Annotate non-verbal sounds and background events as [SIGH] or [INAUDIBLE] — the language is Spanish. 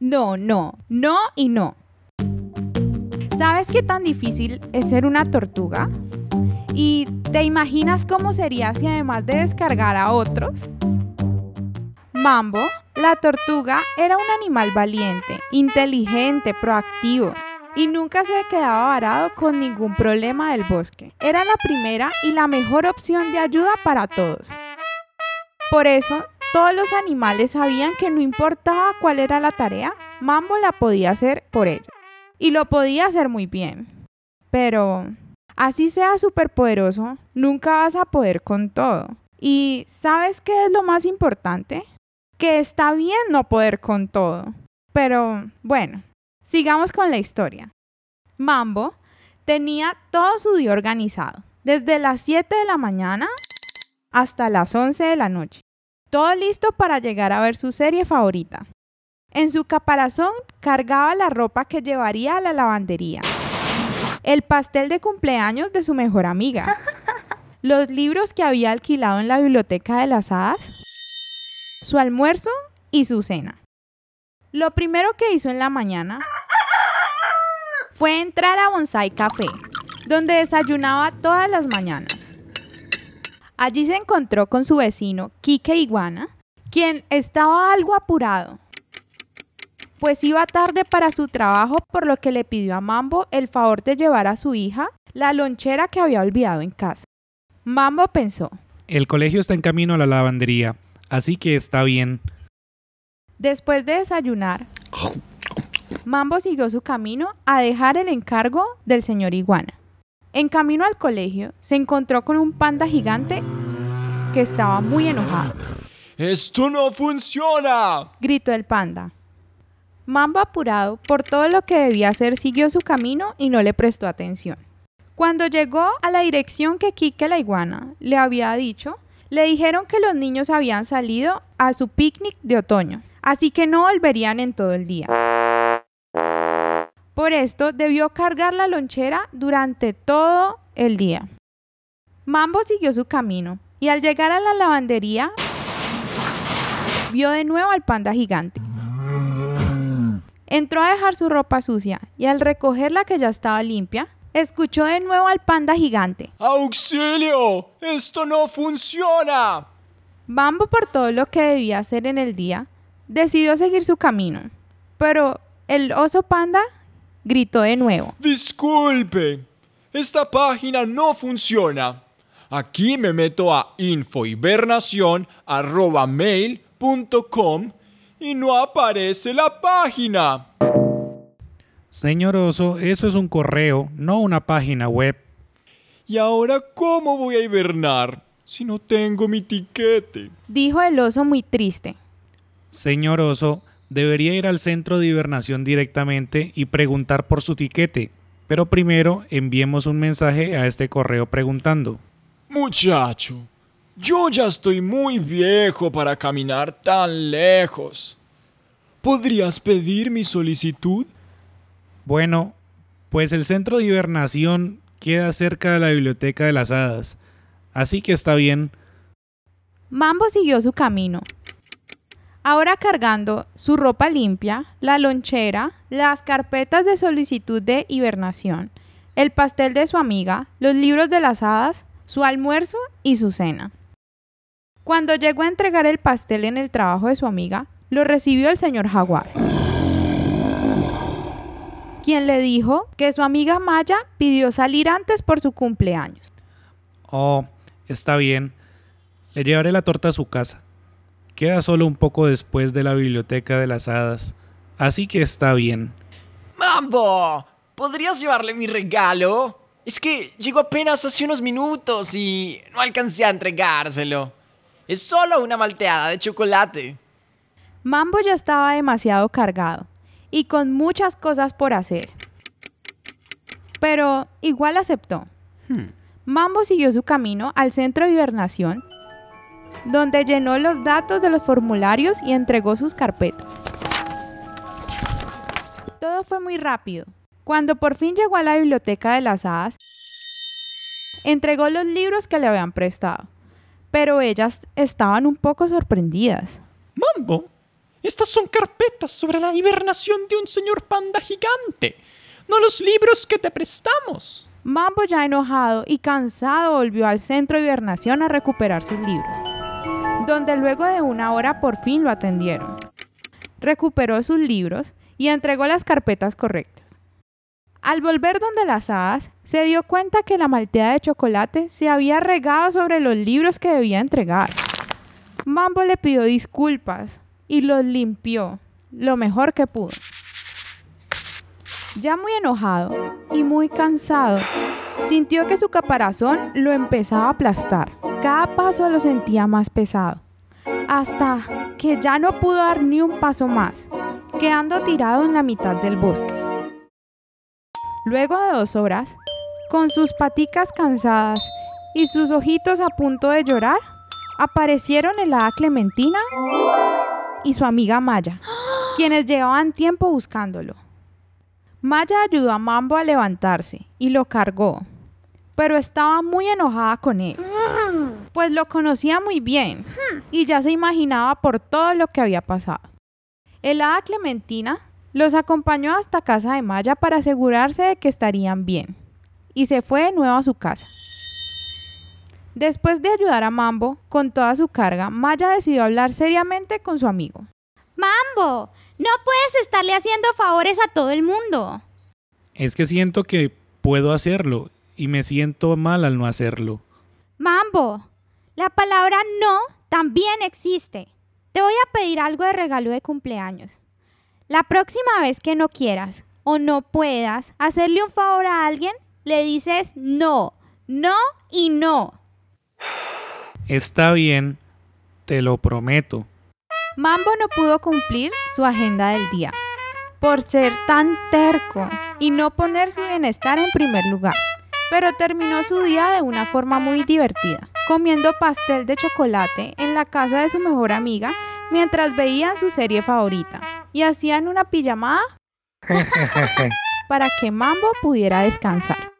No, no, no y no. ¿Sabes qué tan difícil es ser una tortuga? ¿Y te imaginas cómo sería si además de descargar a otros? Mambo, la tortuga, era un animal valiente, inteligente, proactivo y nunca se quedaba varado con ningún problema del bosque. Era la primera y la mejor opción de ayuda para todos. Por eso, todos los animales sabían que no importaba cuál era la tarea, Mambo la podía hacer por ellos. Y lo podía hacer muy bien. Pero, así sea superpoderoso, nunca vas a poder con todo. ¿Y sabes qué es lo más importante? Que está bien no poder con todo. Pero, bueno, Sigamos con la historia. Mambo tenía todo su día organizado, desde las 7 de la mañana hasta las 11 de la noche. Todo listo para llegar a ver su serie favorita. En su caparazón cargaba la ropa que llevaría a la lavandería, el pastel de cumpleaños de su mejor amiga, [LAUGHS] los libros que había alquilado en la biblioteca de las hadas, su almuerzo y su cena. Lo primero que hizo en la mañana fue entrar a Bonsai Café, donde desayunaba todas las mañanas. Allí se encontró con su vecino, Kike Iguana, quien estaba algo apurado, pues iba tarde para su trabajo, por lo que le pidió a Mambo el favor de llevar a su hija la lonchera que había olvidado en casa. Mambo pensó. El colegio está en camino a la lavandería, así que está bien. Después de desayunar, Mambo siguió su camino a dejar el encargo del señor Iguana. En camino al colegio, se encontró con un panda gigante que estaba muy enojado. ¡Esto no funciona! gritó el panda. Mambo, apurado por todo lo que debía hacer, siguió su camino y no le prestó atención. Cuando llegó a la dirección que Kike la iguana le había dicho, le dijeron que los niños habían salido a su picnic de otoño, así que no volverían en todo el día. Por esto debió cargar la lonchera durante todo el día. Mambo siguió su camino y al llegar a la lavandería vio de nuevo al panda gigante. Entró a dejar su ropa sucia y al recogerla que ya estaba limpia, escuchó de nuevo al panda gigante. ¡Auxilio! ¡Esto no funciona! Mambo por todo lo que debía hacer en el día, decidió seguir su camino. Pero el oso panda gritó de nuevo. Disculpe, esta página no funciona. Aquí me meto a infohibernación.mail.com y no aparece la página. Señor Oso, eso es un correo, no una página web. ¿Y ahora cómo voy a hibernar si no tengo mi tiquete? Dijo el oso muy triste. Señor Oso, debería ir al centro de hibernación directamente y preguntar por su tiquete. Pero primero enviemos un mensaje a este correo preguntando. Muchacho, yo ya estoy muy viejo para caminar tan lejos. ¿Podrías pedir mi solicitud? Bueno, pues el centro de hibernación queda cerca de la biblioteca de las hadas, así que está bien. Mambo siguió su camino, Ahora cargando su ropa limpia, la lonchera, las carpetas de solicitud de hibernación, el pastel de su amiga, los libros de las hadas, su almuerzo y su cena. Cuando llegó a entregar el pastel en el trabajo de su amiga, lo recibió el señor Jaguar, quien le dijo que su amiga Maya pidió salir antes por su cumpleaños. Oh, está bien. Le llevaré la torta a su casa. Queda solo un poco después de la biblioteca de las hadas, así que está bien. ¡Mambo! ¿Podrías llevarle mi regalo? Es que llegó apenas hace unos minutos y no alcancé a entregárselo. Es solo una malteada de chocolate. Mambo ya estaba demasiado cargado y con muchas cosas por hacer. Pero igual aceptó. Hmm. Mambo siguió su camino al centro de hibernación donde llenó los datos de los formularios y entregó sus carpetas. Todo fue muy rápido. Cuando por fin llegó a la biblioteca de las hadas, entregó los libros que le habían prestado, pero ellas estaban un poco sorprendidas. Mambo, Estas son carpetas sobre la hibernación de un señor panda gigante, no los libros que te prestamos. Mambo ya enojado y cansado volvió al centro de hibernación a recuperar sus libros, donde luego de una hora por fin lo atendieron. Recuperó sus libros y entregó las carpetas correctas. Al volver donde las hadas, se dio cuenta que la malteada de chocolate se había regado sobre los libros que debía entregar. Mambo le pidió disculpas y los limpió lo mejor que pudo. Ya muy enojado y muy cansado, sintió que su caparazón lo empezaba a aplastar. Cada paso lo sentía más pesado, hasta que ya no pudo dar ni un paso más, quedando tirado en la mitad del bosque. Luego de dos horas, con sus paticas cansadas y sus ojitos a punto de llorar, aparecieron el hada Clementina y su amiga Maya, quienes llevaban tiempo buscándolo. Maya ayudó a Mambo a levantarse y lo cargó, pero estaba muy enojada con él, pues lo conocía muy bien y ya se imaginaba por todo lo que había pasado. El hada Clementina los acompañó hasta casa de Maya para asegurarse de que estarían bien y se fue de nuevo a su casa. Después de ayudar a Mambo con toda su carga, Maya decidió hablar seriamente con su amigo. Mambo, no puedes estarle haciendo favores a todo el mundo. Es que siento que puedo hacerlo y me siento mal al no hacerlo. Mambo, la palabra no también existe. Te voy a pedir algo de regalo de cumpleaños. La próxima vez que no quieras o no puedas hacerle un favor a alguien, le dices no, no y no. Está bien, te lo prometo. Mambo no pudo cumplir su agenda del día por ser tan terco y no poner su bienestar en primer lugar. Pero terminó su día de una forma muy divertida, comiendo pastel de chocolate en la casa de su mejor amiga mientras veían su serie favorita y hacían una pijamada [LAUGHS] para que Mambo pudiera descansar.